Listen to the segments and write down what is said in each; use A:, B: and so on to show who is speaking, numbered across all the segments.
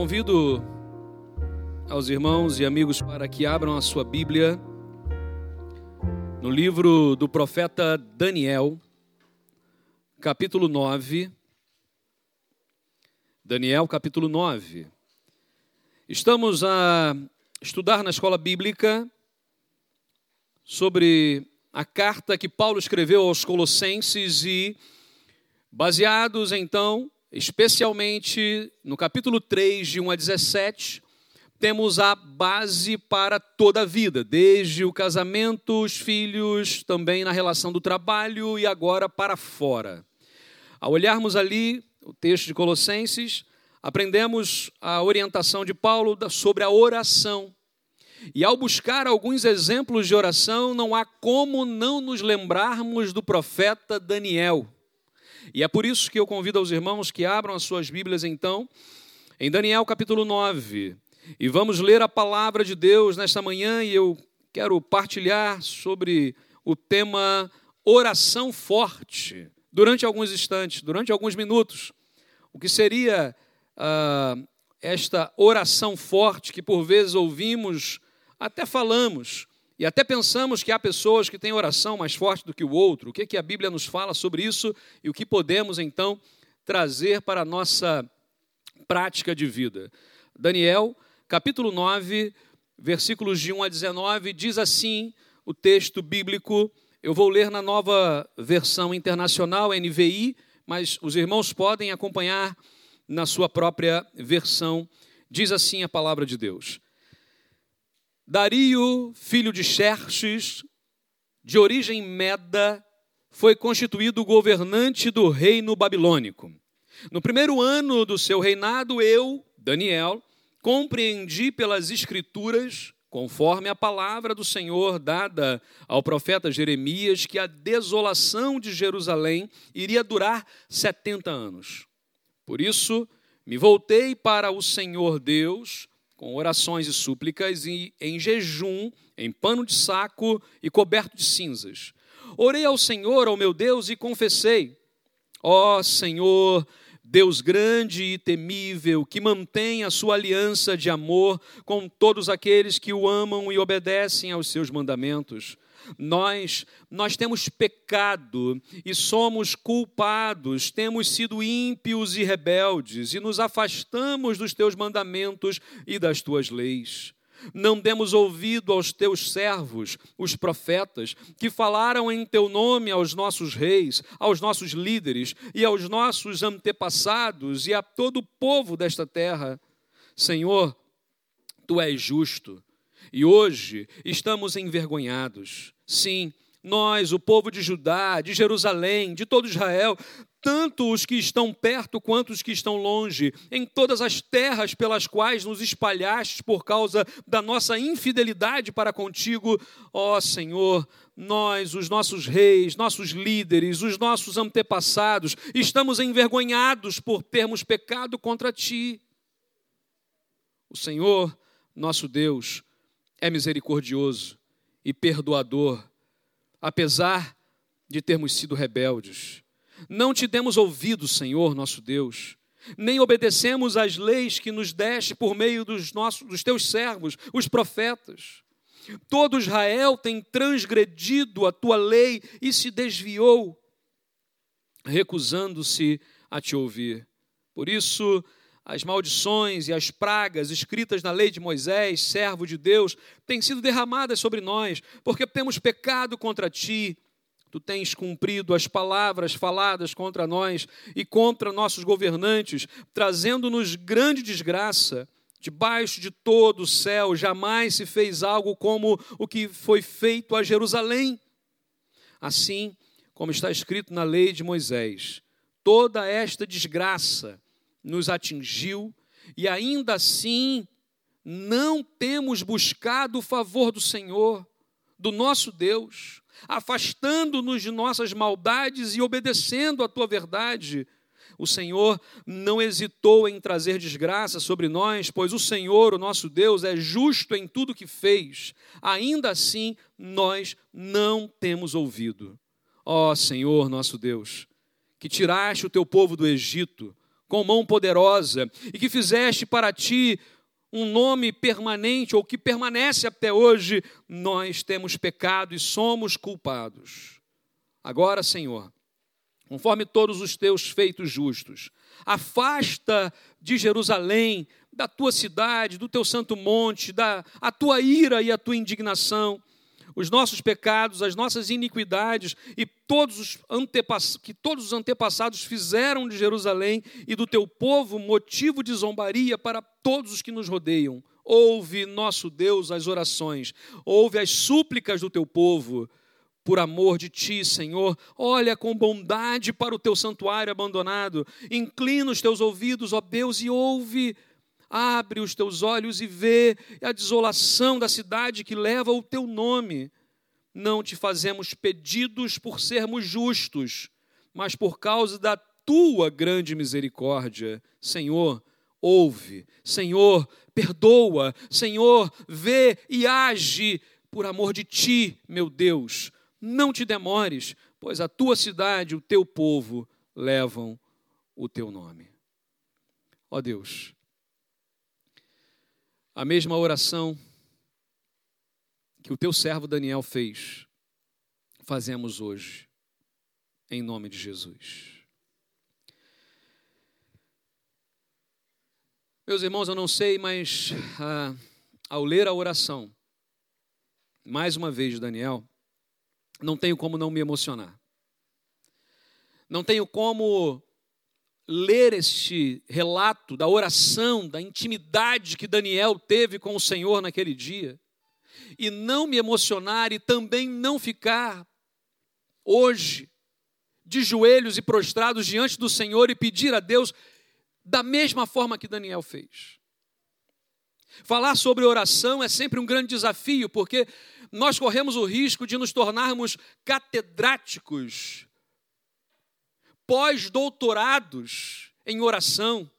A: Convido aos irmãos e amigos para que abram a sua Bíblia no livro do profeta Daniel, capítulo 9. Daniel, capítulo 9. Estamos a estudar na escola bíblica sobre a carta que Paulo escreveu aos Colossenses e, baseados então especialmente no capítulo 3, de 1 a 17, temos a base para toda a vida, desde o casamento, os filhos, também na relação do trabalho e agora para fora. Ao olharmos ali o texto de Colossenses, aprendemos a orientação de Paulo sobre a oração. E ao buscar alguns exemplos de oração, não há como não nos lembrarmos do profeta Daniel. E é por isso que eu convido aos irmãos que abram as suas Bíblias então, em Daniel capítulo 9. E vamos ler a palavra de Deus nesta manhã e eu quero partilhar sobre o tema oração forte durante alguns instantes, durante alguns minutos. O que seria uh, esta oração forte que por vezes ouvimos, até falamos, e até pensamos que há pessoas que têm oração mais forte do que o outro. O que, que a Bíblia nos fala sobre isso e o que podemos então trazer para a nossa prática de vida? Daniel, capítulo 9, versículos de 1 a 19, diz assim o texto bíblico. Eu vou ler na nova versão internacional, NVI, mas os irmãos podem acompanhar na sua própria versão. Diz assim a palavra de Deus. Dario, filho de Xerxes, de origem meda, foi constituído governante do reino babilônico. No primeiro ano do seu reinado, eu, Daniel, compreendi pelas Escrituras, conforme a palavra do Senhor dada ao profeta Jeremias, que a desolação de Jerusalém iria durar 70 anos. Por isso, me voltei para o Senhor Deus com orações e súplicas, e em jejum, em pano de saco e coberto de cinzas. Orei ao Senhor, ao meu Deus, e confessei: Ó oh, Senhor, Deus grande e temível, que mantém a sua aliança de amor com todos aqueles que o amam e obedecem aos seus mandamentos. Nós, nós temos pecado e somos culpados, temos sido ímpios e rebeldes e nos afastamos dos teus mandamentos e das tuas leis. Não demos ouvido aos teus servos, os profetas, que falaram em teu nome aos nossos reis, aos nossos líderes e aos nossos antepassados e a todo o povo desta terra. Senhor, tu és justo e hoje estamos envergonhados. Sim, nós, o povo de Judá, de Jerusalém, de todo Israel, tanto os que estão perto quanto os que estão longe, em todas as terras pelas quais nos espalhaste por causa da nossa infidelidade para contigo, ó Senhor, nós, os nossos reis, nossos líderes, os nossos antepassados, estamos envergonhados por termos pecado contra ti. O Senhor, nosso Deus, é misericordioso e perdoador, apesar de termos sido rebeldes. Não te demos ouvido, Senhor nosso Deus, nem obedecemos às leis que nos deste por meio dos, nossos, dos teus servos, os profetas. Todo Israel tem transgredido a tua lei e se desviou, recusando-se a te ouvir. Por isso, as maldições e as pragas escritas na lei de Moisés, servo de Deus, têm sido derramadas sobre nós, porque temos pecado contra ti. Tu tens cumprido as palavras faladas contra nós e contra nossos governantes, trazendo-nos grande desgraça. Debaixo de todo o céu jamais se fez algo como o que foi feito a Jerusalém. Assim como está escrito na lei de Moisés, toda esta desgraça nos atingiu e ainda assim não temos buscado o favor do Senhor, do nosso Deus, afastando-nos de nossas maldades e obedecendo a tua verdade. O Senhor não hesitou em trazer desgraça sobre nós, pois o Senhor, o nosso Deus, é justo em tudo que fez. Ainda assim, nós não temos ouvido. Ó Senhor, nosso Deus, que tiraste o teu povo do Egito, com mão poderosa e que fizeste para ti um nome permanente ou que permanece até hoje, nós temos pecado e somos culpados. Agora, Senhor, conforme todos os teus feitos justos, afasta de Jerusalém, da tua cidade, do teu santo monte, da a tua ira e a tua indignação, os nossos pecados, as nossas iniquidades e todos os que todos os antepassados fizeram de Jerusalém e do teu povo motivo de zombaria para todos os que nos rodeiam. Ouve, nosso Deus, as orações, ouve as súplicas do teu povo. Por amor de ti, Senhor, olha com bondade para o teu santuário abandonado, inclina os teus ouvidos, ó Deus, e ouve Abre os teus olhos e vê a desolação da cidade que leva o teu nome. Não te fazemos pedidos por sermos justos, mas por causa da tua grande misericórdia. Senhor, ouve. Senhor, perdoa. Senhor, vê e age por amor de ti, meu Deus. Não te demores, pois a tua cidade, o teu povo levam o teu nome. Ó Deus, a mesma oração que o teu servo Daniel fez, fazemos hoje, em nome de Jesus. Meus irmãos, eu não sei, mas ah, ao ler a oração, mais uma vez, Daniel, não tenho como não me emocionar. Não tenho como ler este relato da oração, da intimidade que Daniel teve com o Senhor naquele dia, e não me emocionar e também não ficar hoje de joelhos e prostrados diante do Senhor e pedir a Deus da mesma forma que Daniel fez. Falar sobre oração é sempre um grande desafio, porque nós corremos o risco de nos tornarmos catedráticos pós-doutorados em oração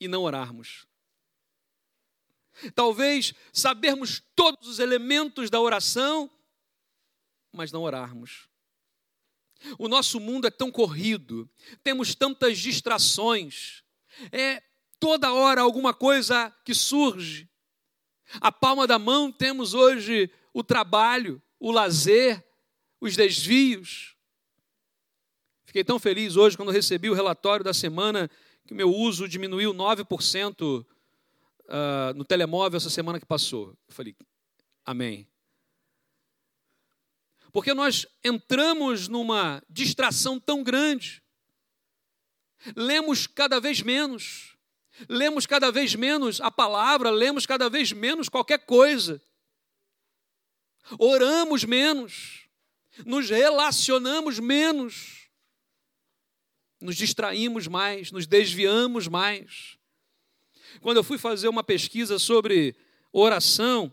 A: e não orarmos. Talvez sabermos todos os elementos da oração, mas não orarmos. O nosso mundo é tão corrido, temos tantas distrações, é toda hora alguma coisa que surge. A palma da mão temos hoje o trabalho, o lazer, os desvios. Fiquei tão feliz hoje quando recebi o relatório da semana que o meu uso diminuiu 9% uh, ah, no telemóvel essa semana que passou. Eu falei, amém. Porque nós entramos numa distração tão grande, lemos cada vez menos, lemos cada vez menos a palavra, lemos cada vez menos qualquer coisa, oramos menos, nos relacionamos menos nos distraímos mais, nos desviamos mais. Quando eu fui fazer uma pesquisa sobre oração,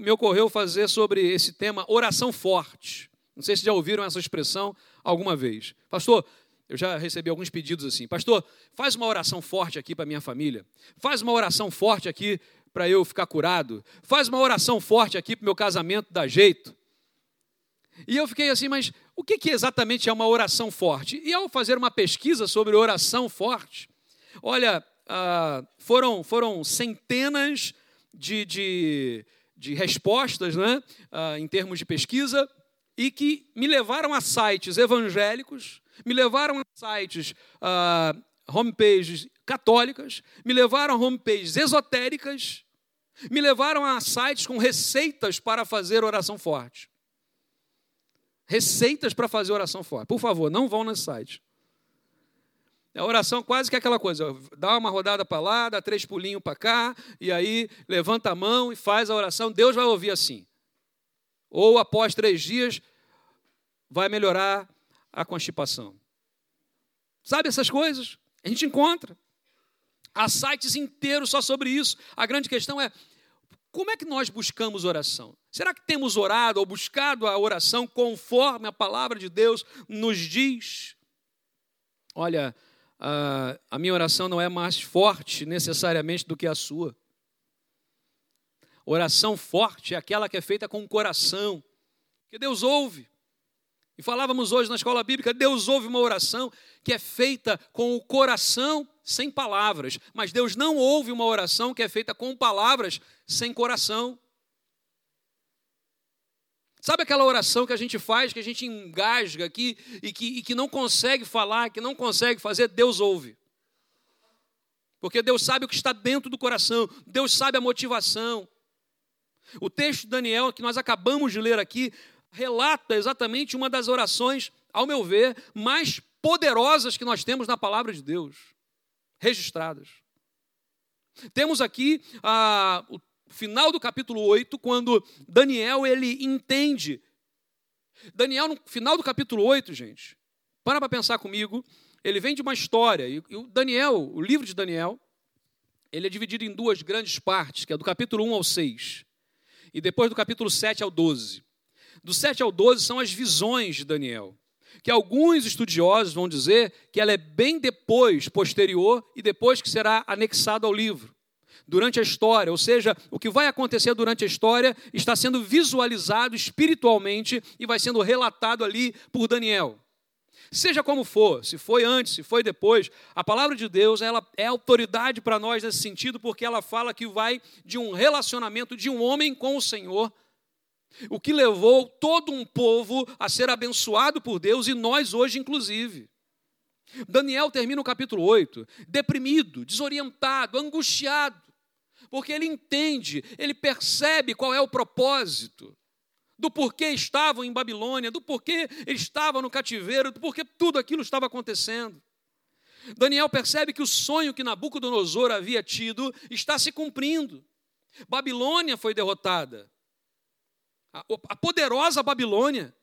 A: me ocorreu fazer sobre esse tema oração forte. Não sei se já ouviram essa expressão alguma vez. Pastor, eu já recebi alguns pedidos assim. Pastor, faz uma oração forte aqui para minha família. Faz uma oração forte aqui para eu ficar curado. Faz uma oração forte aqui para meu casamento dar jeito. E eu fiquei assim, mas o que, que exatamente é uma oração forte? E ao fazer uma pesquisa sobre oração forte, olha, ah, foram, foram centenas de, de, de respostas né, ah, em termos de pesquisa e que me levaram a sites evangélicos, me levaram a sites, ah, homepages católicas, me levaram a homepages esotéricas, me levaram a sites com receitas para fazer oração forte receitas para fazer oração forte. Por favor, não vão nesse site. A oração quase que é aquela coisa, dá uma rodada para lá, dá três pulinhos para cá, e aí levanta a mão e faz a oração, Deus vai ouvir assim. Ou após três dias, vai melhorar a constipação. Sabe essas coisas? A gente encontra. Há sites inteiros só sobre isso. A grande questão é como é que nós buscamos oração? Será que temos orado ou buscado a oração conforme a palavra de Deus nos diz? Olha, a, minha oração não é mais forte necessariamente do que a sua. Oração forte é aquela que é feita com o coração, que Deus ouve. E falávamos hoje na escola bíblica, Deus ouve uma oração que é feita com o coração sem palavras, mas Deus não ouve uma oração que é feita com palavras sem coração. Sabe aquela oração que a gente faz, que a gente engasga aqui e que, e que não consegue falar, que não consegue fazer? Deus ouve. Porque Deus sabe o que está dentro do coração, Deus sabe a motivação. O texto de Daniel, que nós acabamos de ler aqui, relata exatamente uma das orações, ao meu ver, mais poderosas que nós temos na palavra de Deus, registradas. Temos aqui ah, o final do capítulo 8, quando Daniel ele entende. Daniel, no final do capítulo 8, gente, para para pensar comigo, ele vem de uma história, e o Daniel, o livro de Daniel, ele é dividido em duas grandes partes, que é do capítulo 1 ao 6, e depois do capítulo 7 ao 12. Do 7 ao 12 são as visões de Daniel, que alguns estudiosos vão dizer que ela é bem depois, posterior, e depois que será anexado ao livro. Durante a história, ou seja, o que vai acontecer durante a história está sendo visualizado espiritualmente e vai sendo relatado ali por Daniel. Seja como for, se foi antes, se foi depois, a palavra de Deus ela é autoridade para nós nesse sentido, porque ela fala que vai de um relacionamento de um homem com o Senhor o que levou todo um povo a ser abençoado por Deus e nós hoje, inclusive. Daniel termina o capítulo 8 deprimido, desorientado, angustiado, porque ele entende, ele percebe qual é o propósito, do porquê estavam em Babilônia, do porquê ele estava no cativeiro, do porquê tudo aquilo estava acontecendo. Daniel percebe que o sonho que Nabucodonosor havia tido está se cumprindo. Babilônia foi derrotada, a poderosa Babilônia,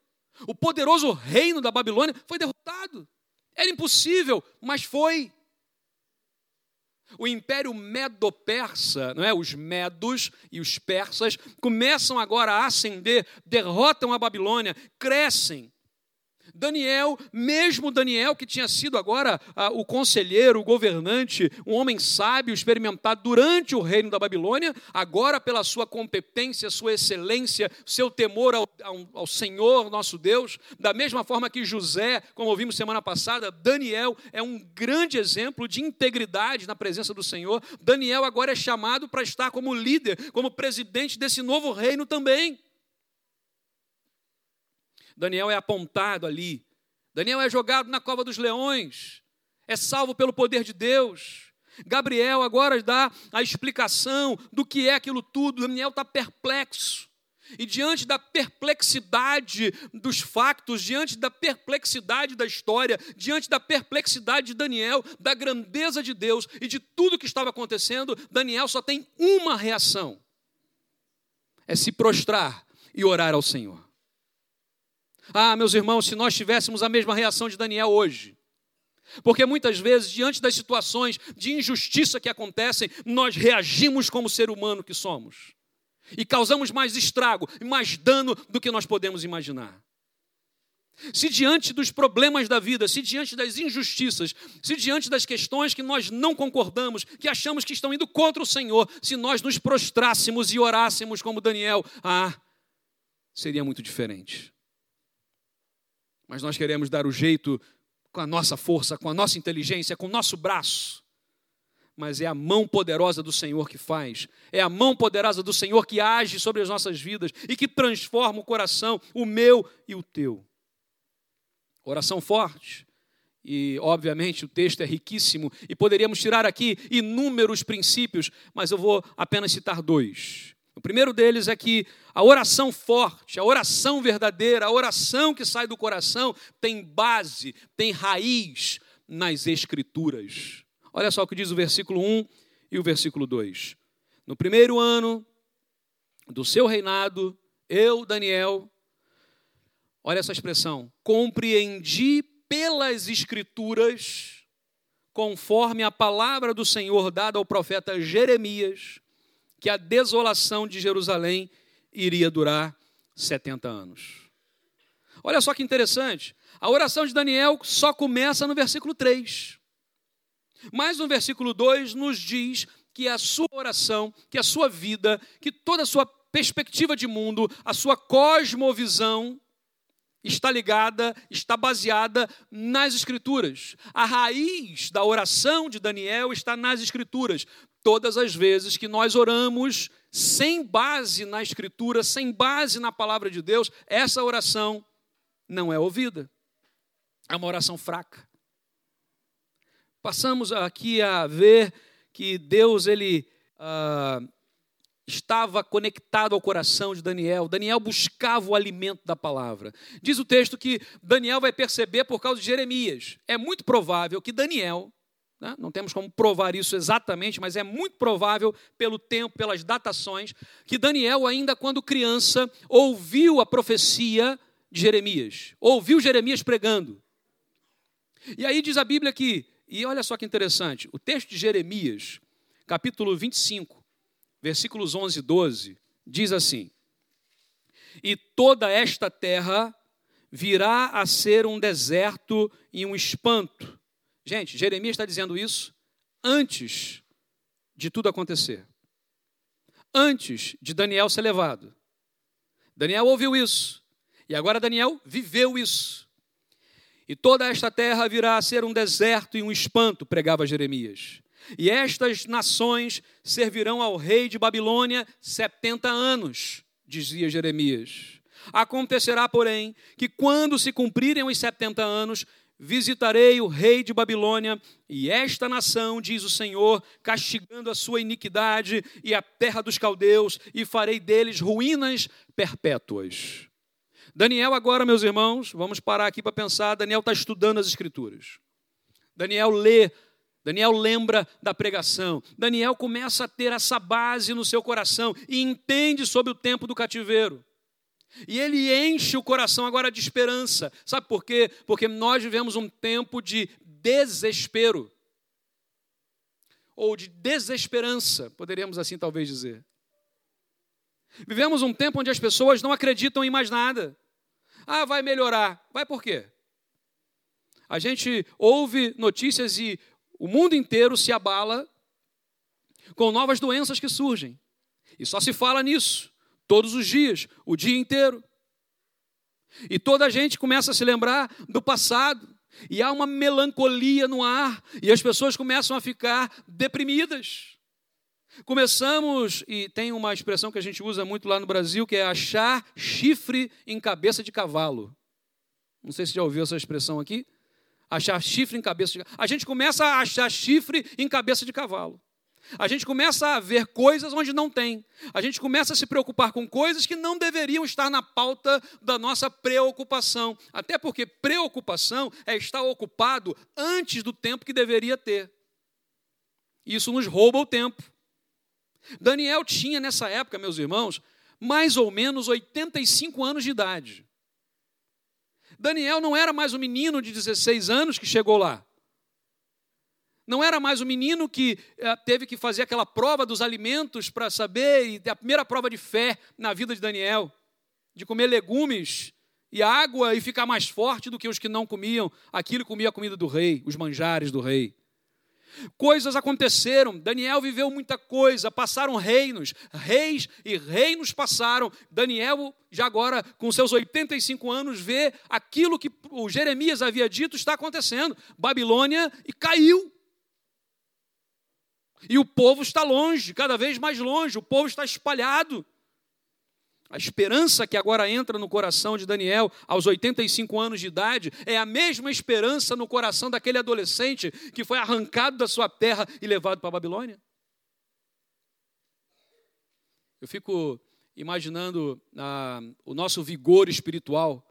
A: o poderoso reino da Babilônia foi derrotado. Era impossível, mas foi. O império medo-persa, não é? Os medos e os persas começam agora a ascender, derrotam a Babilônia, crescem, Daniel, mesmo Daniel, que tinha sido agora ah, o conselheiro, o governante, um homem sábio, experimentado durante o reino da Babilônia, agora, pela sua competência, sua excelência, seu temor ao, ao, ao Senhor nosso Deus, da mesma forma que José, como ouvimos semana passada, Daniel é um grande exemplo de integridade na presença do Senhor. Daniel agora é chamado para estar como líder, como presidente desse novo reino também. Daniel é apontado ali. Daniel é jogado na cova dos leões, é salvo pelo poder de Deus. Gabriel agora dá a explicação do que é aquilo tudo. Daniel está perplexo. E diante da perplexidade dos factos, diante da perplexidade da história, diante da perplexidade de Daniel, da grandeza de Deus e de tudo que estava acontecendo, Daniel só tem uma reação: é se prostrar e orar ao Senhor. Ah, meus irmãos, se nós tivéssemos a mesma reação de Daniel hoje, porque muitas vezes, diante das situações de injustiça que acontecem, nós reagimos como ser humano que somos. E causamos mais estrago e mais dano do que nós podemos imaginar. Se diante dos problemas da vida, se diante das injustiças, se diante das questões que nós não concordamos, que achamos que estão indo contra o Senhor, se nós nos prostrássemos e orássemos como Daniel, ah, seria muito diferente mas nós queremos dar o jeito com a nossa força, com a nossa inteligência, com o nosso braço. Mas é a mão poderosa do Senhor que faz, é a mão poderosa do Senhor que age sobre as nossas vidas e que transforma o coração, o meu e o teu. Oração forte, e, obviamente, o texto é riquíssimo e poderíamos tirar aqui inúmeros princípios, mas eu vou apenas citar dois. O primeiro deles é que a oração forte, a oração verdadeira, a oração que sai do coração tem base, tem raiz nas Escrituras. Olha só o que diz o versículo 1 e o versículo 2. No primeiro ano do seu reinado, eu, Daniel, olha essa expressão, compreendi pelas Escrituras, conforme a palavra do Senhor dada ao profeta Jeremias, que a desolação de Jerusalém iria durar 70 anos. Olha só que interessante. A oração de Daniel só começa no versículo 3. Mas no versículo 2 nos diz que a sua oração, que a sua vida, que toda a sua perspectiva de mundo, a sua cosmovisão está ligada, está baseada nas Escrituras. A raiz da oração de Daniel está nas Escrituras. Todas as vezes que nós oramos sem base na Escritura, sem base na palavra de Deus, essa oração não é ouvida. É uma oração fraca. Passamos aqui a ver que Deus ele ah, estava conectado ao coração de Daniel. Daniel buscava o alimento da palavra. Diz o texto que Daniel vai perceber por causa de Jeremias. É muito provável que Daniel, né, não temos como provar isso exatamente, mas é muito provável pelo tempo, pelas datações, que Daniel, ainda quando criança, ouviu a profecia de Jeremias, ouviu Jeremias pregando. E aí diz a Bíblia que, e olha só que interessante, o texto de Jeremias, capítulo 25, versículos 11 e 12, diz assim: E toda esta terra virá a ser um deserto e um espanto. Gente, Jeremias está dizendo isso antes de tudo acontecer. Antes de Daniel ser levado. Daniel ouviu isso. E agora Daniel viveu isso. E toda esta terra virá a ser um deserto e um espanto, pregava Jeremias. E estas nações servirão ao rei de Babilônia setenta anos, dizia Jeremias. Acontecerá, porém, que quando se cumprirem os setenta anos, visitarei o rei de Babilônia e esta nação, diz o Senhor, castigando a sua iniquidade e a terra dos caldeus, e farei deles ruínas perpétuas. Daniel, agora, meus irmãos, vamos parar aqui para pensar. Daniel está estudando as Escrituras. Daniel lê Daniel lembra da pregação. Daniel começa a ter essa base no seu coração e entende sobre o tempo do cativeiro. E ele enche o coração agora de esperança. Sabe por quê? Porque nós vivemos um tempo de desespero. Ou de desesperança, poderíamos assim talvez dizer. Vivemos um tempo onde as pessoas não acreditam em mais nada. Ah, vai melhorar. Vai por quê? A gente ouve notícias e o mundo inteiro se abala com novas doenças que surgem. E só se fala nisso todos os dias, o dia inteiro. E toda a gente começa a se lembrar do passado, e há uma melancolia no ar, e as pessoas começam a ficar deprimidas. Começamos, e tem uma expressão que a gente usa muito lá no Brasil, que é achar chifre em cabeça de cavalo. Não sei se já ouviu essa expressão aqui achar chifre em cabeça de A gente começa a achar chifre em cabeça de cavalo. A gente começa a ver coisas onde não tem. A gente começa a se preocupar com coisas que não deveriam estar na pauta da nossa preocupação. Até porque preocupação é estar ocupado antes do tempo que deveria ter. Isso nos rouba o tempo. Daniel tinha nessa época, meus irmãos, mais ou menos 85 anos de idade. Daniel não era mais o menino de 16 anos que chegou lá. Não era mais o menino que eh, teve que fazer aquela prova dos alimentos para saber, e a primeira prova de fé na vida de Daniel, de comer legumes e água e ficar mais forte do que os que não comiam, aquilo comia a comida do rei, os manjares do rei. Coisas aconteceram, Daniel viveu muita coisa, passaram reinos, reis e reinos passaram. Daniel, já agora com seus 85 anos, vê aquilo que o Jeremias havia dito está acontecendo. Babilônia e caiu. E o povo está longe, cada vez mais longe, o povo está espalhado. A esperança que agora entra no coração de Daniel aos 85 anos de idade é a mesma esperança no coração daquele adolescente que foi arrancado da sua terra e levado para a Babilônia. Eu fico imaginando ah, o nosso vigor espiritual,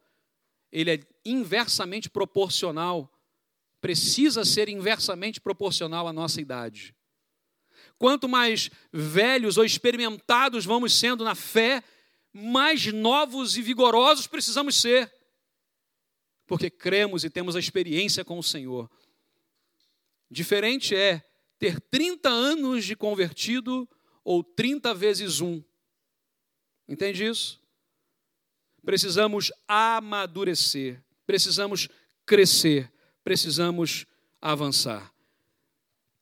A: ele é inversamente proporcional, precisa ser inversamente proporcional à nossa idade. Quanto mais velhos ou experimentados vamos sendo na fé, mais novos e vigorosos precisamos ser, porque cremos e temos a experiência com o Senhor. Diferente é ter 30 anos de convertido ou 30 vezes um. Entende isso? Precisamos amadurecer, precisamos crescer, precisamos avançar.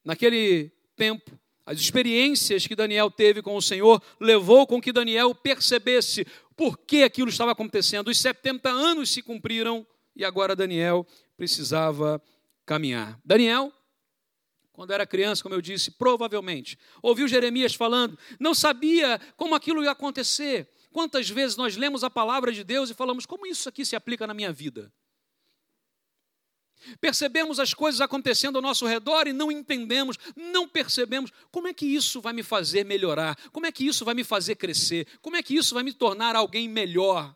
A: Naquele tempo, as experiências que Daniel teve com o Senhor levou com que Daniel percebesse por que aquilo estava acontecendo. Os 70 anos se cumpriram e agora Daniel precisava caminhar. Daniel, quando era criança, como eu disse, provavelmente ouviu Jeremias falando, não sabia como aquilo ia acontecer. Quantas vezes nós lemos a palavra de Deus e falamos, como isso aqui se aplica na minha vida? Percebemos as coisas acontecendo ao nosso redor e não entendemos, não percebemos como é que isso vai me fazer melhorar, como é que isso vai me fazer crescer, como é que isso vai me tornar alguém melhor.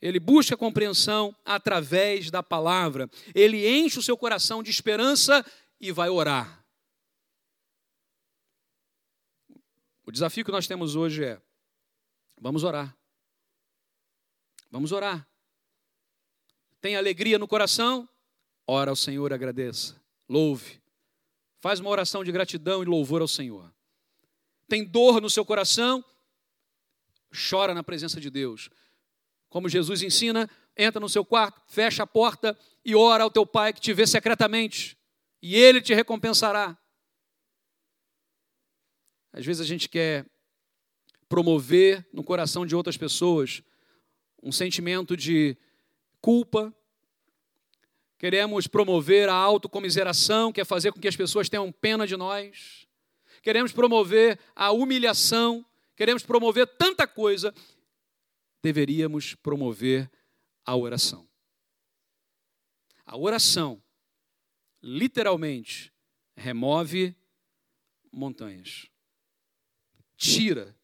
A: Ele busca compreensão através da palavra, ele enche o seu coração de esperança e vai orar. O desafio que nós temos hoje é: vamos orar. Vamos orar. Tem alegria no coração? Ora ao Senhor, agradeça. Louve. Faz uma oração de gratidão e louvor ao Senhor. Tem dor no seu coração? Chora na presença de Deus. Como Jesus ensina, entra no seu quarto, fecha a porta e ora ao teu pai que te vê secretamente, e ele te recompensará. Às vezes a gente quer promover no coração de outras pessoas um sentimento de culpa, queremos promover a autocomiseração, que é fazer com que as pessoas tenham pena de nós, queremos promover a humilhação, queremos promover tanta coisa, deveríamos promover a oração. A oração, literalmente, remove montanhas, tira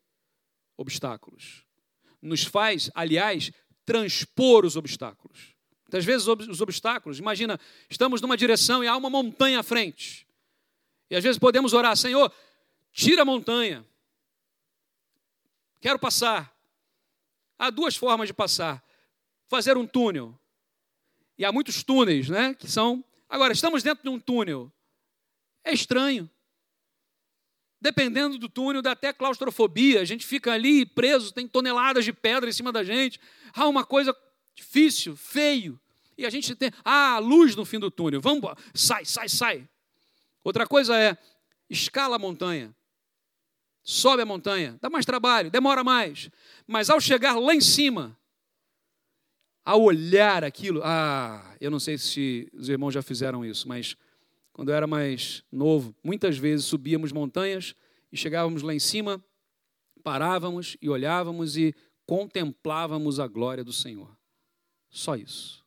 A: obstáculos, nos faz, aliás, transpor os obstáculos. Muitas vezes os obstáculos, imagina, estamos numa direção e há uma montanha à frente. E às vezes podemos orar, Senhor, tira a montanha. Quero passar. Há duas formas de passar. Fazer um túnel. E há muitos túneis, né? Que são. Agora, estamos dentro de um túnel. É estranho. Dependendo do túnel, dá até claustrofobia. A gente fica ali preso, tem toneladas de pedra em cima da gente. Há uma coisa difícil, feio. E a gente tem, ah, luz no fim do túnel. Vamos, sai, sai, sai. Outra coisa é, escala a montanha. Sobe a montanha. Dá mais trabalho, demora mais. Mas ao chegar lá em cima, ao olhar aquilo, ah, eu não sei se os irmãos já fizeram isso, mas quando eu era mais novo, muitas vezes subíamos montanhas e chegávamos lá em cima, parávamos e olhávamos e contemplávamos a glória do Senhor. Só isso.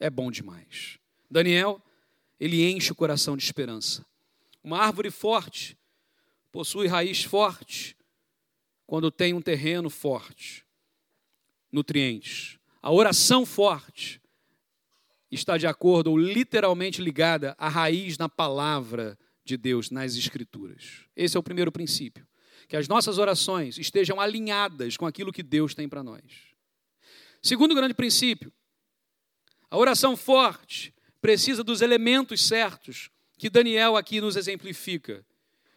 A: É bom demais. Daniel, ele enche o coração de esperança. Uma árvore forte possui raiz forte quando tem um terreno forte, nutrientes. A oração forte está de acordo ou literalmente ligada à raiz na palavra de Deus, nas Escrituras. Esse é o primeiro princípio. Que as nossas orações estejam alinhadas com aquilo que Deus tem para nós. Segundo grande princípio, a oração forte precisa dos elementos certos que Daniel aqui nos exemplifica.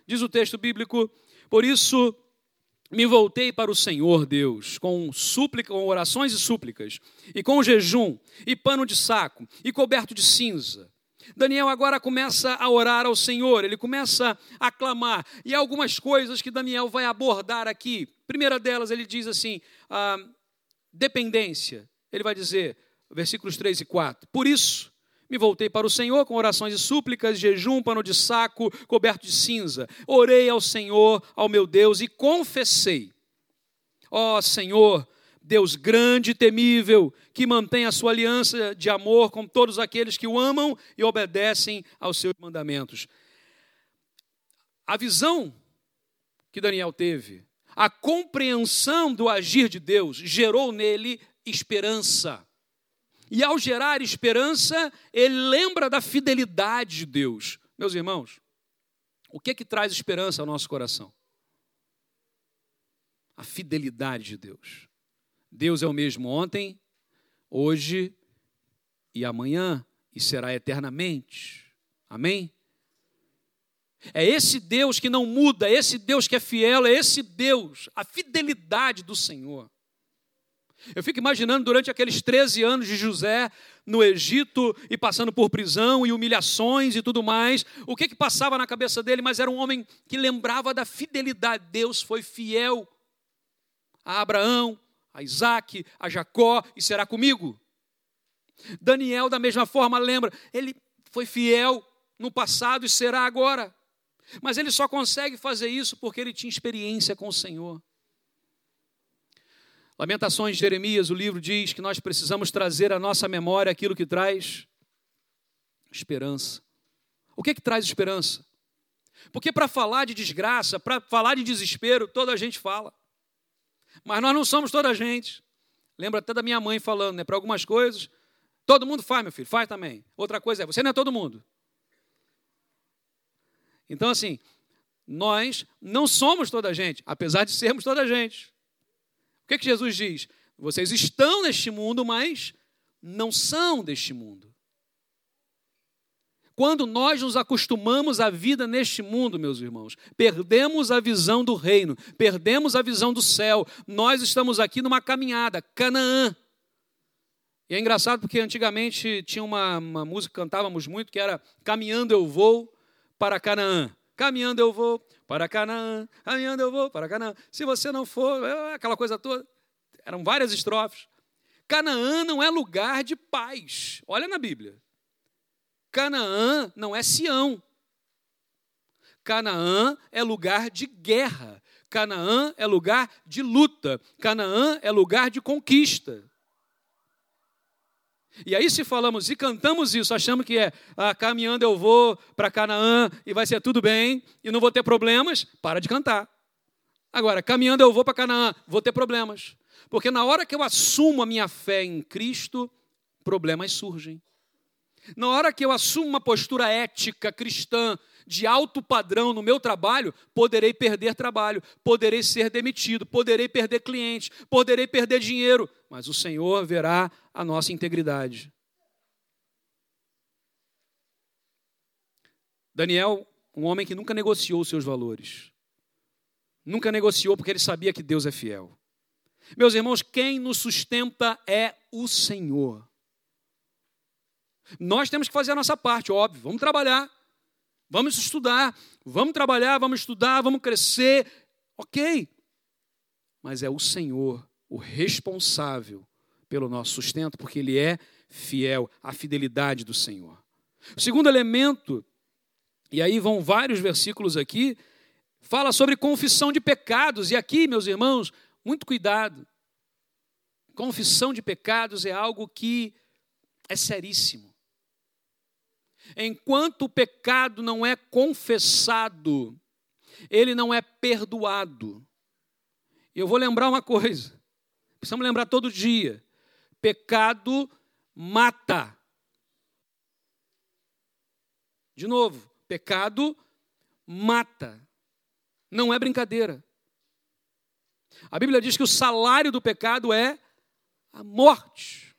A: Diz o texto bíblico: Por isso me voltei para o Senhor Deus, com, súplica, com orações e súplicas, e com jejum, e pano de saco, e coberto de cinza. Daniel agora começa a orar ao Senhor, ele começa a clamar, e há algumas coisas que Daniel vai abordar aqui. Primeira delas, ele diz assim: dependência. Ele vai dizer, versículos 3 e 4: Por isso, me voltei para o Senhor com orações e súplicas, jejum, pano de saco, coberto de cinza. Orei ao Senhor, ao meu Deus, e confessei: Ó oh, Senhor, Deus grande e temível, que mantém a sua aliança de amor com todos aqueles que o amam e obedecem aos seus mandamentos. A visão que Daniel teve, a compreensão do agir de Deus, gerou nele esperança. E ao gerar esperança, ele lembra da fidelidade de Deus. Meus irmãos, o que é que traz esperança ao nosso coração? A fidelidade de Deus. Deus é o mesmo ontem, hoje e amanhã, e será eternamente. Amém? É esse Deus que não muda, é esse Deus que é fiel, é esse Deus, a fidelidade do Senhor. Eu fico imaginando durante aqueles 13 anos de José no Egito e passando por prisão e humilhações e tudo mais, o que que passava na cabeça dele, mas era um homem que lembrava da fidelidade. Deus foi fiel a Abraão, a Isaac, a Jacó e será comigo. Daniel, da mesma forma, lembra, ele foi fiel no passado e será agora. Mas ele só consegue fazer isso porque ele tinha experiência com o Senhor. Lamentações de Jeremias, o livro diz que nós precisamos trazer à nossa memória aquilo que traz esperança. O que, que traz esperança? Porque para falar de desgraça, para falar de desespero, toda a gente fala. Mas nós não somos toda a gente. Lembra até da minha mãe falando, né? Para algumas coisas, todo mundo faz, meu filho, faz também. Outra coisa é, você não é todo mundo. Então, assim, nós não somos toda a gente, apesar de sermos toda a gente. Que, que Jesus diz? Vocês estão neste mundo, mas não são deste mundo. Quando nós nos acostumamos à vida neste mundo, meus irmãos, perdemos a visão do reino, perdemos a visão do céu. Nós estamos aqui numa caminhada, Canaã. E é engraçado porque antigamente tinha uma, uma música que cantávamos muito que era Caminhando eu vou, para Canaã. Caminhando eu vou para Canaã, caminhando eu vou para Canaã. Se você não for, é aquela coisa toda. Eram várias estrofes. Canaã não é lugar de paz. Olha na Bíblia. Canaã não é Sião. Canaã é lugar de guerra. Canaã é lugar de luta. Canaã é lugar de conquista. E aí, se falamos e cantamos isso, achamos que é ah, caminhando eu vou para Canaã e vai ser tudo bem e não vou ter problemas, para de cantar. Agora, caminhando eu vou para Canaã, vou ter problemas. Porque na hora que eu assumo a minha fé em Cristo, problemas surgem. Na hora que eu assumo uma postura ética cristã de alto padrão no meu trabalho, poderei perder trabalho, poderei ser demitido, poderei perder clientes, poderei perder dinheiro, mas o Senhor verá a nossa integridade. Daniel, um homem que nunca negociou os seus valores. Nunca negociou porque ele sabia que Deus é fiel. Meus irmãos, quem nos sustenta é o Senhor. Nós temos que fazer a nossa parte, óbvio. Vamos trabalhar, vamos estudar, vamos trabalhar, vamos estudar, vamos crescer. Ok. Mas é o Senhor o responsável pelo nosso sustento, porque Ele é fiel, a fidelidade do Senhor. O segundo elemento, e aí vão vários versículos aqui, fala sobre confissão de pecados. E aqui, meus irmãos, muito cuidado. Confissão de pecados é algo que é seríssimo. Enquanto o pecado não é confessado, ele não é perdoado. Eu vou lembrar uma coisa: precisamos lembrar todo dia: pecado mata. De novo, pecado mata. Não é brincadeira. A Bíblia diz que o salário do pecado é a morte.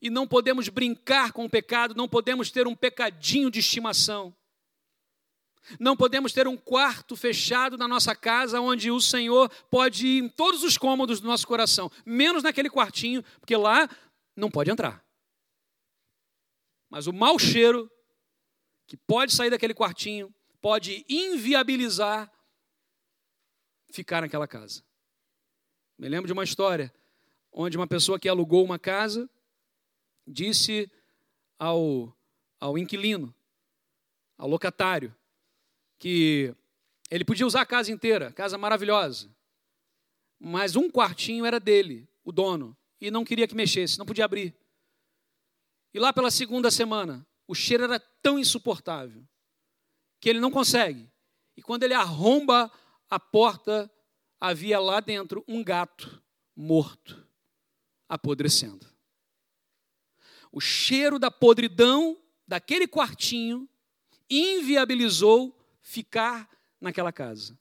A: E não podemos brincar com o pecado, não podemos ter um pecadinho de estimação. Não podemos ter um quarto fechado na nossa casa onde o Senhor pode ir em todos os cômodos do nosso coração, menos naquele quartinho, porque lá não pode entrar. Mas o mau cheiro que pode sair daquele quartinho pode inviabilizar ficar naquela casa. Me lembro de uma história onde uma pessoa que alugou uma casa disse ao, ao inquilino, ao locatário, que ele podia usar a casa inteira, casa maravilhosa, mas um quartinho era dele, o dono, e não queria que mexesse, não podia abrir. E lá pela segunda semana, o cheiro era tão insuportável que ele não consegue. E quando ele arromba a porta, havia lá dentro um gato morto, apodrecendo o cheiro da podridão daquele quartinho inviabilizou ficar naquela casa.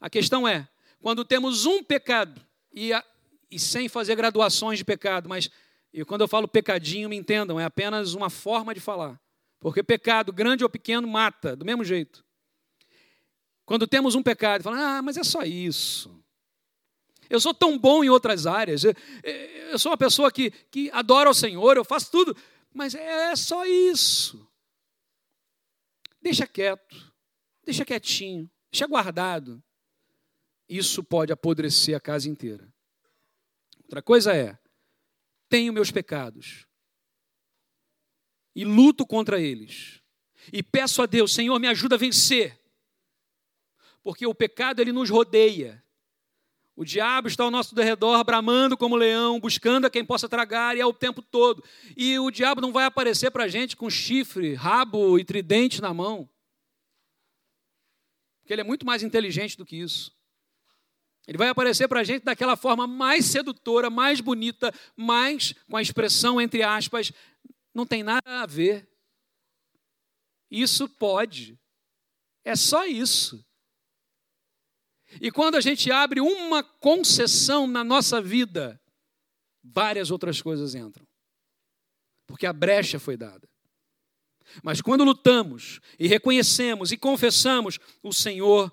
A: A questão é, quando temos um pecado, e, a, e sem fazer graduações de pecado, mas e quando eu falo pecadinho, me entendam, é apenas uma forma de falar. Porque pecado, grande ou pequeno, mata, do mesmo jeito. Quando temos um pecado, falamos, ah, mas é só isso. Eu sou tão bom em outras áreas. Eu sou uma pessoa que, que adora o Senhor, eu faço tudo. Mas é só isso. Deixa quieto, deixa quietinho, deixa guardado. Isso pode apodrecer a casa inteira. Outra coisa é, tenho meus pecados e luto contra eles. E peço a Deus, Senhor, me ajuda a vencer. Porque o pecado ele nos rodeia. O diabo está ao nosso derredor, bramando como leão, buscando a quem possa tragar, e é o tempo todo. E o diabo não vai aparecer para a gente com chifre, rabo e tridente na mão. Porque ele é muito mais inteligente do que isso. Ele vai aparecer para a gente daquela forma mais sedutora, mais bonita, mais com a expressão, entre aspas, não tem nada a ver. Isso pode. É só isso. E quando a gente abre uma concessão na nossa vida, várias outras coisas entram. Porque a brecha foi dada. Mas quando lutamos e reconhecemos e confessamos, o Senhor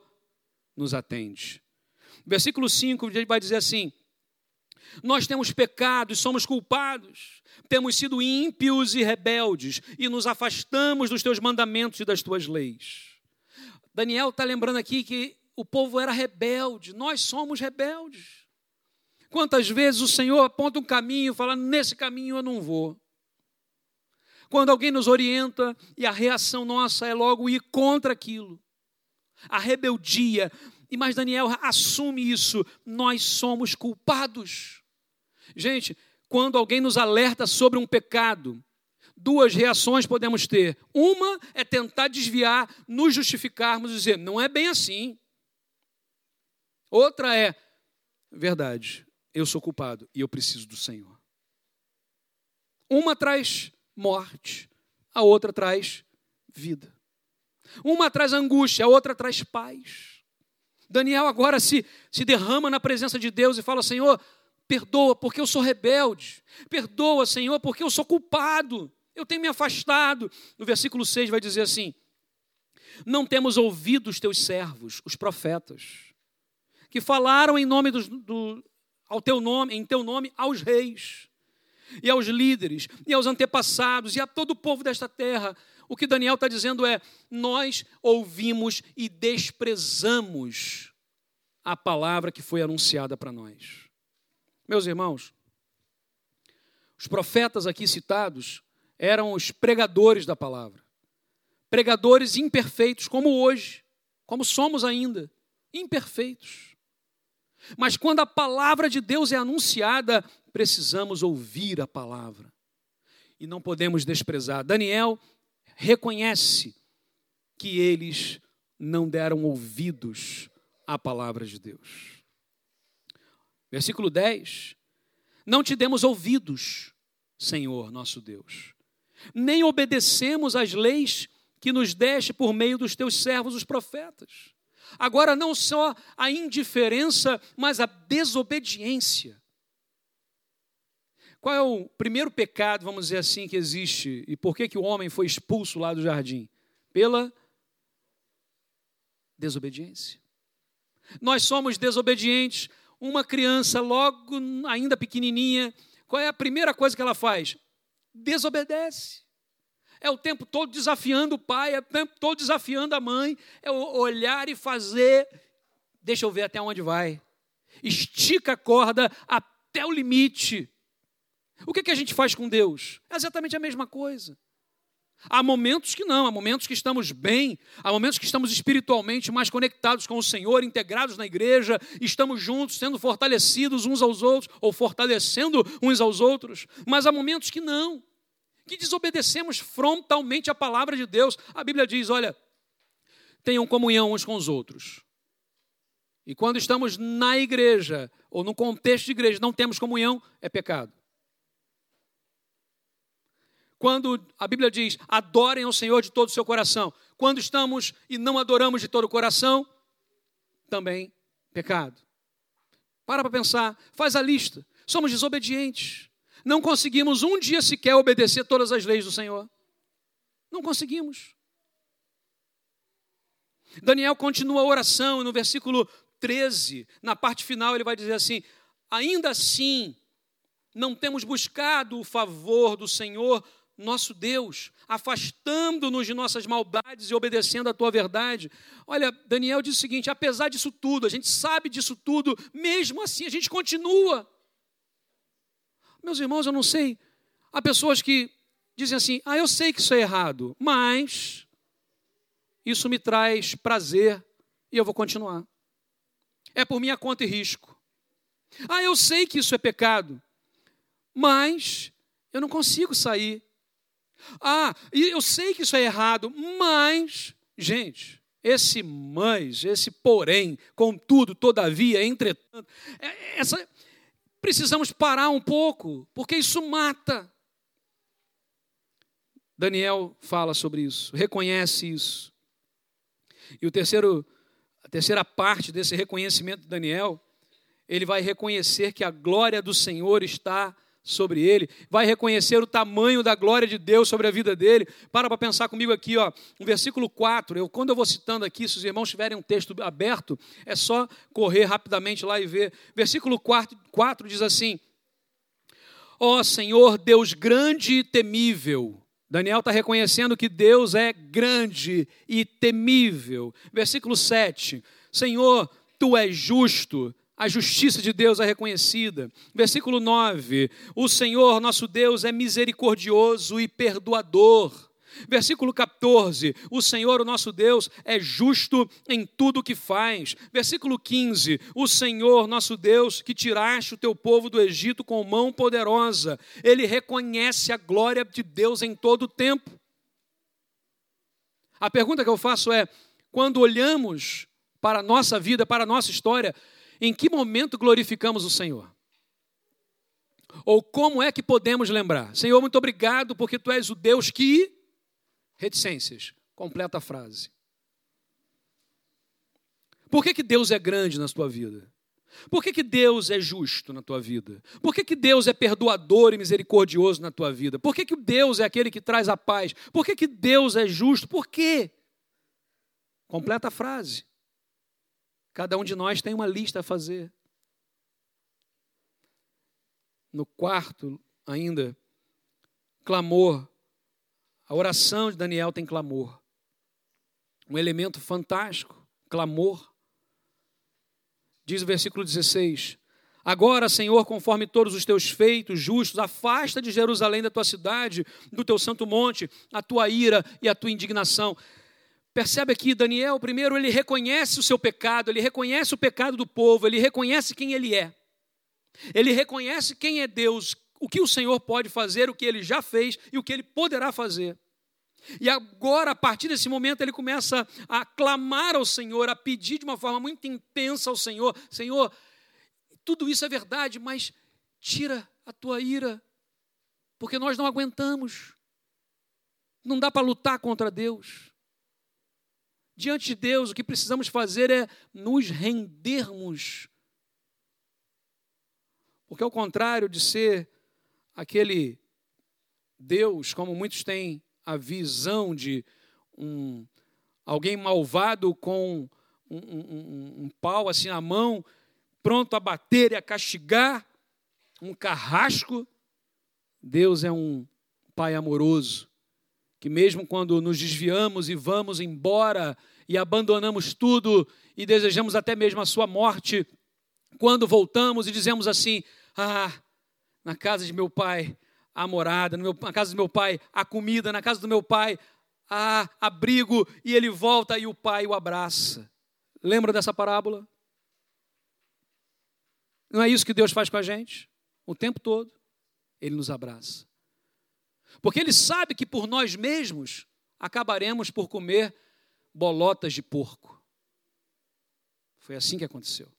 A: nos atende. Versículo 5 vai dizer assim: Nós temos pecado e somos culpados, temos sido ímpios e rebeldes e nos afastamos dos teus mandamentos e das tuas leis. Daniel está lembrando aqui que o povo era rebelde, nós somos rebeldes. Quantas vezes o Senhor aponta um caminho e fala: nesse caminho eu não vou. Quando alguém nos orienta e a reação nossa é logo ir contra aquilo. A rebeldia. E mais Daniel assume isso. Nós somos culpados. Gente, quando alguém nos alerta sobre um pecado, duas reações podemos ter. Uma é tentar desviar, nos justificarmos e dizer: não é bem assim. Outra é, verdade, eu sou culpado e eu preciso do Senhor. Uma traz morte, a outra traz vida. Uma traz angústia, a outra traz paz. Daniel agora se, se derrama na presença de Deus e fala: Senhor, perdoa porque eu sou rebelde. Perdoa, Senhor, porque eu sou culpado. Eu tenho me afastado. No versículo 6 vai dizer assim: Não temos ouvido os teus servos, os profetas que falaram em nome do, ao teu nome, em teu nome aos reis e aos líderes e aos antepassados e a todo o povo desta terra. O que Daniel está dizendo é: nós ouvimos e desprezamos a palavra que foi anunciada para nós. Meus irmãos, os profetas aqui citados eram os pregadores da palavra. Pregadores imperfeitos, como hoje, como somos ainda, imperfeitos. Mas quando a palavra de Deus é anunciada, precisamos ouvir a palavra. E não podemos desprezar. Daniel reconhece que eles não deram ouvidos à palavra de Deus. Versículo 10: Não te demos ouvidos, Senhor nosso Deus, nem obedecemos às leis que nos deste por meio dos teus servos, os profetas. Agora, não só a indiferença, mas a desobediência. Qual é o primeiro pecado, vamos dizer assim, que existe? E por que, que o homem foi expulso lá do jardim? Pela desobediência. Nós somos desobedientes. Uma criança, logo ainda pequenininha, qual é a primeira coisa que ela faz? Desobedece é o tempo todo desafiando o pai, é o tempo todo desafiando a mãe, é olhar e fazer. Deixa eu ver até onde vai. Estica a corda até o limite. O que, que a gente faz com Deus? É exatamente a mesma coisa. Há momentos que não, há momentos que estamos bem, há momentos que estamos espiritualmente mais conectados com o Senhor, integrados na igreja, estamos juntos, sendo fortalecidos uns aos outros, ou fortalecendo uns aos outros, mas há momentos que não que desobedecemos frontalmente a palavra de Deus. A Bíblia diz: olha, tenham comunhão uns com os outros. E quando estamos na igreja, ou no contexto de igreja, não temos comunhão, é pecado. Quando a Bíblia diz, adorem ao Senhor de todo o seu coração. Quando estamos e não adoramos de todo o coração, também pecado. Para para pensar, faz a lista. Somos desobedientes não conseguimos um dia sequer obedecer todas as leis do Senhor. Não conseguimos. Daniel continua a oração e no versículo 13, na parte final, ele vai dizer assim: ainda assim, não temos buscado o favor do Senhor nosso Deus, afastando-nos de nossas maldades e obedecendo a tua verdade. Olha, Daniel diz o seguinte: apesar disso tudo, a gente sabe disso tudo, mesmo assim a gente continua. Meus irmãos, eu não sei. Há pessoas que dizem assim: ah, eu sei que isso é errado, mas isso me traz prazer e eu vou continuar. É por minha conta e risco. Ah, eu sei que isso é pecado, mas eu não consigo sair ah, eu sei que isso é errado, mas, gente, esse mas, esse porém, contudo, todavia, entretanto, é, essa, precisamos parar um pouco, porque isso mata. Daniel fala sobre isso, reconhece isso. E o terceiro, a terceira parte desse reconhecimento de Daniel, ele vai reconhecer que a glória do Senhor está sobre ele, vai reconhecer o tamanho da glória de Deus sobre a vida dele. Para para pensar comigo aqui, ó, no versículo 4. Eu, quando eu vou citando aqui, se os irmãos tiverem um texto aberto, é só correr rapidamente lá e ver. Versículo 4, 4 diz assim: Ó oh, Senhor, Deus grande e temível. Daniel está reconhecendo que Deus é grande e temível. Versículo 7. Senhor, tu és justo, a justiça de Deus é reconhecida. Versículo 9: O Senhor nosso Deus é misericordioso e perdoador. Versículo 14: O Senhor, o nosso Deus, é justo em tudo o que faz. Versículo 15: O Senhor, nosso Deus, que tiraste o teu povo do Egito com mão poderosa, ele reconhece a glória de Deus em todo o tempo. A pergunta que eu faço é: quando olhamos para a nossa vida, para a nossa história, em que momento glorificamos o Senhor? Ou como é que podemos lembrar? Senhor, muito obrigado porque tu és o Deus que. Reticências. Completa a frase. Por que, que Deus é grande na tua vida? Por que, que Deus é justo na tua vida? Por que, que Deus é perdoador e misericordioso na tua vida? Por que, que Deus é aquele que traz a paz? Por que, que Deus é justo? Por quê? Completa a frase. Cada um de nós tem uma lista a fazer. No quarto, ainda, clamor. A oração de Daniel tem clamor. Um elemento fantástico, clamor. Diz o versículo 16: Agora, Senhor, conforme todos os teus feitos justos, afasta de Jerusalém da tua cidade, do teu santo monte, a tua ira e a tua indignação. Percebe aqui, Daniel, primeiro ele reconhece o seu pecado, ele reconhece o pecado do povo, ele reconhece quem ele é. Ele reconhece quem é Deus, o que o Senhor pode fazer, o que ele já fez e o que ele poderá fazer. E agora, a partir desse momento, ele começa a clamar ao Senhor, a pedir de uma forma muito intensa ao Senhor: Senhor, tudo isso é verdade, mas tira a tua ira, porque nós não aguentamos. Não dá para lutar contra Deus. Diante de Deus, o que precisamos fazer é nos rendermos. Porque, ao contrário de ser aquele Deus, como muitos têm a visão de um, alguém malvado com um, um, um pau assim na mão, pronto a bater e a castigar, um carrasco, Deus é um Pai amoroso que mesmo quando nos desviamos e vamos embora e abandonamos tudo e desejamos até mesmo a sua morte, quando voltamos e dizemos assim: Ah, na casa de meu pai há morada, na casa do meu pai há comida, na casa do meu pai há abrigo, e ele volta e o pai o abraça. Lembra dessa parábola? Não é isso que Deus faz com a gente? O tempo todo, ele nos abraça. Porque ele sabe que por nós mesmos acabaremos por comer bolotas de porco. Foi assim que aconteceu.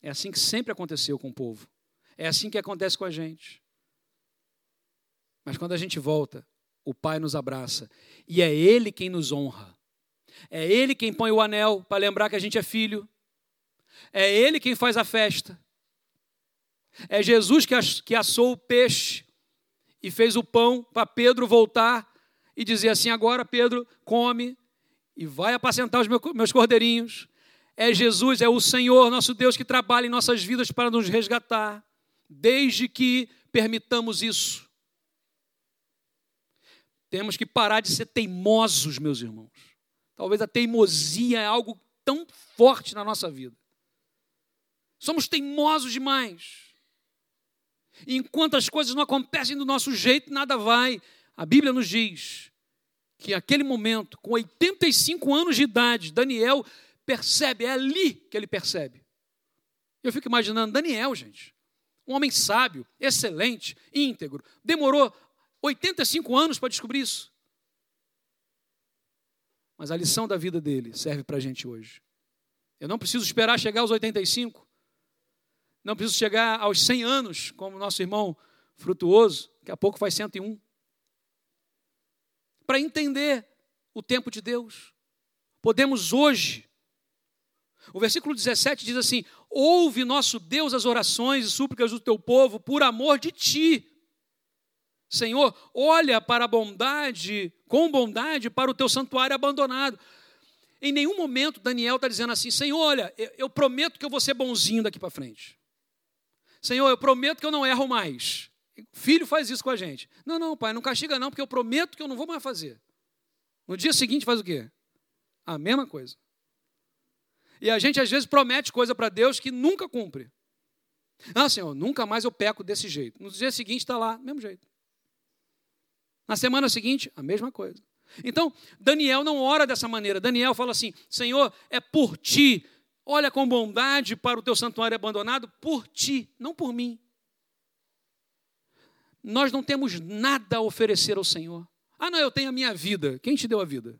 A: É assim que sempre aconteceu com o povo. É assim que acontece com a gente. Mas quando a gente volta, o Pai nos abraça e é Ele quem nos honra. É Ele quem põe o anel para lembrar que a gente é filho. É Ele quem faz a festa. É Jesus que assou o peixe e fez o pão para Pedro voltar e dizer assim: agora, Pedro, come e vai apacentar os meus cordeirinhos. É Jesus, é o Senhor, nosso Deus, que trabalha em nossas vidas para nos resgatar, desde que permitamos isso. Temos que parar de ser teimosos, meus irmãos. Talvez a teimosia é algo tão forte na nossa vida. Somos teimosos demais. Enquanto as coisas não acontecem do nosso jeito, nada vai. A Bíblia nos diz que aquele momento, com 85 anos de idade, Daniel percebe, é ali que ele percebe. Eu fico imaginando Daniel, gente, um homem sábio, excelente, íntegro, demorou 85 anos para descobrir isso. Mas a lição da vida dele serve para a gente hoje. Eu não preciso esperar chegar aos 85. Não preciso chegar aos 100 anos, como nosso irmão frutuoso, daqui a pouco faz 101. Para entender o tempo de Deus. Podemos hoje. O versículo 17 diz assim: Ouve, nosso Deus, as orações e súplicas do teu povo por amor de ti. Senhor, olha para a bondade, com bondade, para o teu santuário abandonado. Em nenhum momento Daniel está dizendo assim: Senhor, olha, eu prometo que eu vou ser bonzinho daqui para frente. Senhor, eu prometo que eu não erro mais. Filho faz isso com a gente. Não, não, pai, não castiga não, porque eu prometo que eu não vou mais fazer. No dia seguinte faz o quê? A mesma coisa. E a gente às vezes promete coisa para Deus que nunca cumpre. Ah, Senhor, nunca mais eu peco desse jeito. No dia seguinte está lá, mesmo jeito. Na semana seguinte, a mesma coisa. Então, Daniel não ora dessa maneira. Daniel fala assim: Senhor, é por ti, Olha com bondade para o teu santuário abandonado por ti, não por mim. Nós não temos nada a oferecer ao Senhor. Ah, não, eu tenho a minha vida. Quem te deu a vida?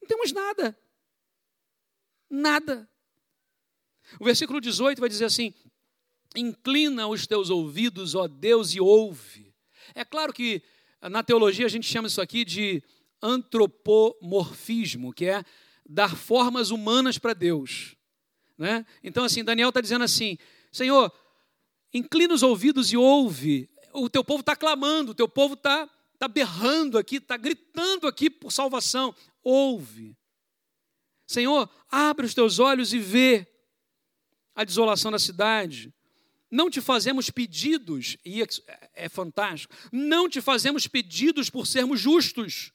A: Não temos nada. Nada. O versículo 18 vai dizer assim: Inclina os teus ouvidos, ó Deus, e ouve. É claro que na teologia a gente chama isso aqui de antropomorfismo, que é dar formas humanas para Deus. Né? Então, assim, Daniel está dizendo assim: Senhor, inclina os ouvidos e ouve. O teu povo está clamando, o teu povo está tá berrando aqui, está gritando aqui por salvação. Ouve. Senhor, abre os teus olhos e vê a desolação da cidade. Não te fazemos pedidos, e é, é fantástico, não te fazemos pedidos por sermos justos,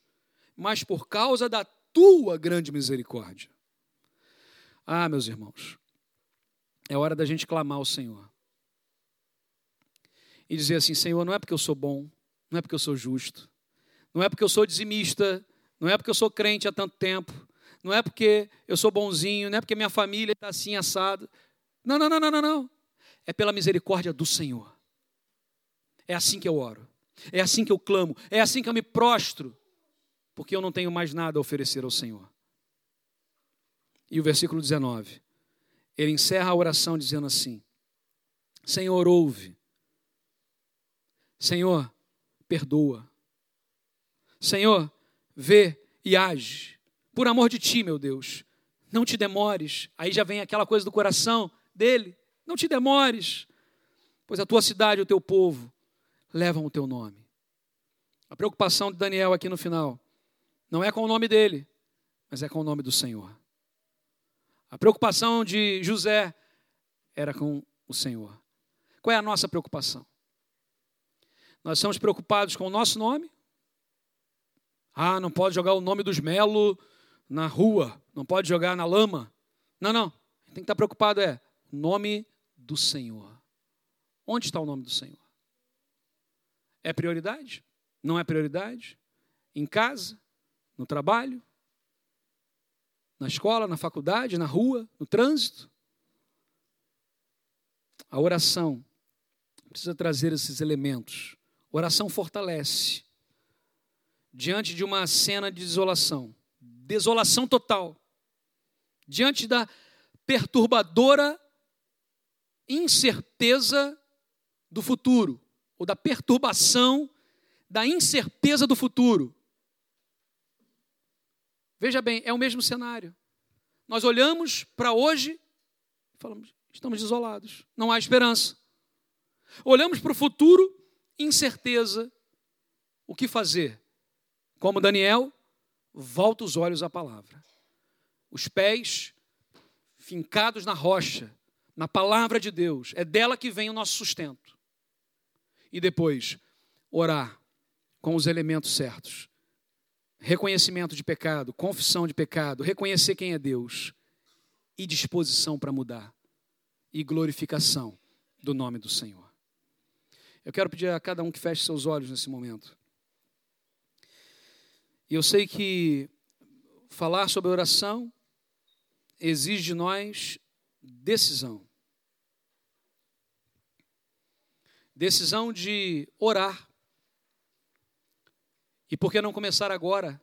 A: mas por causa da tua grande misericórdia. Ah, meus irmãos, é hora da gente clamar ao Senhor. E dizer assim: Senhor, não é porque eu sou bom, não é porque eu sou justo, não é porque eu sou dizimista, não é porque eu sou crente há tanto tempo, não é porque eu sou bonzinho, não é porque minha família está assim assado. Não, não, não, não, não, não. É pela misericórdia do Senhor. É assim que eu oro. É assim que eu clamo. É assim que eu me prostro porque eu não tenho mais nada a oferecer ao Senhor. E o versículo 19, ele encerra a oração dizendo assim: Senhor, ouve. Senhor, perdoa. Senhor, vê e age. Por amor de ti, meu Deus, não te demores. Aí já vem aquela coisa do coração dele: não te demores, pois a tua cidade e o teu povo levam o teu nome. A preocupação de Daniel aqui no final não é com o nome dele, mas é com o nome do Senhor. A preocupação de José era com o Senhor. Qual é a nossa preocupação? Nós estamos preocupados com o nosso nome? Ah, não pode jogar o nome dos Melo na rua, não pode jogar na lama. Não, não. Tem que estar preocupado é o nome do Senhor. Onde está o nome do Senhor? É prioridade? Não é prioridade? Em casa? No trabalho, na escola, na faculdade, na rua, no trânsito. A oração precisa trazer esses elementos. A oração fortalece. Diante de uma cena de desolação, desolação total, diante da perturbadora incerteza do futuro, ou da perturbação da incerteza do futuro. Veja bem, é o mesmo cenário. Nós olhamos para hoje e falamos: estamos desolados, não há esperança. Olhamos para o futuro, incerteza. O que fazer? Como Daniel, volta os olhos à palavra. os pés fincados na rocha, na palavra de Deus. É dela que vem o nosso sustento. E depois, orar com os elementos certos. Reconhecimento de pecado, confissão de pecado, reconhecer quem é Deus e disposição para mudar e glorificação do nome do Senhor. Eu quero pedir a cada um que feche seus olhos nesse momento. E eu sei que falar sobre oração exige de nós decisão. Decisão de orar. E por que não começar agora?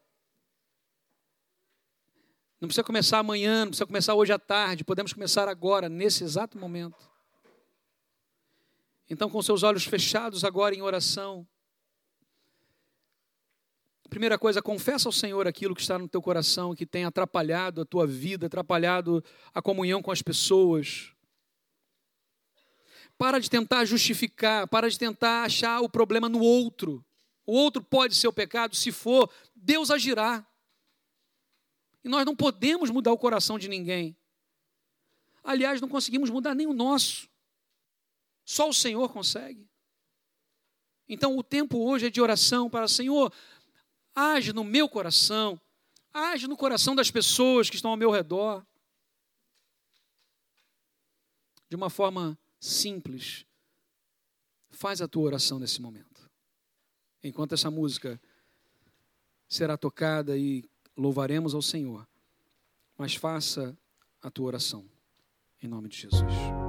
A: Não precisa começar amanhã, não precisa começar hoje à tarde, podemos começar agora, nesse exato momento. Então, com seus olhos fechados agora em oração, Primeira coisa, confessa ao Senhor aquilo que está no teu coração, que tem atrapalhado a tua vida, atrapalhado a comunhão com as pessoas. Para de tentar justificar, para de tentar achar o problema no outro. O outro pode ser o pecado, se for, Deus agirá. E nós não podemos mudar o coração de ninguém. Aliás, não conseguimos mudar nem o nosso. Só o Senhor consegue. Então, o tempo hoje é de oração para Senhor age no meu coração, age no coração das pessoas que estão ao meu redor. De uma forma simples, faz a tua oração nesse momento. Enquanto essa música será tocada e louvaremos ao Senhor, mas faça a tua oração, em nome de Jesus.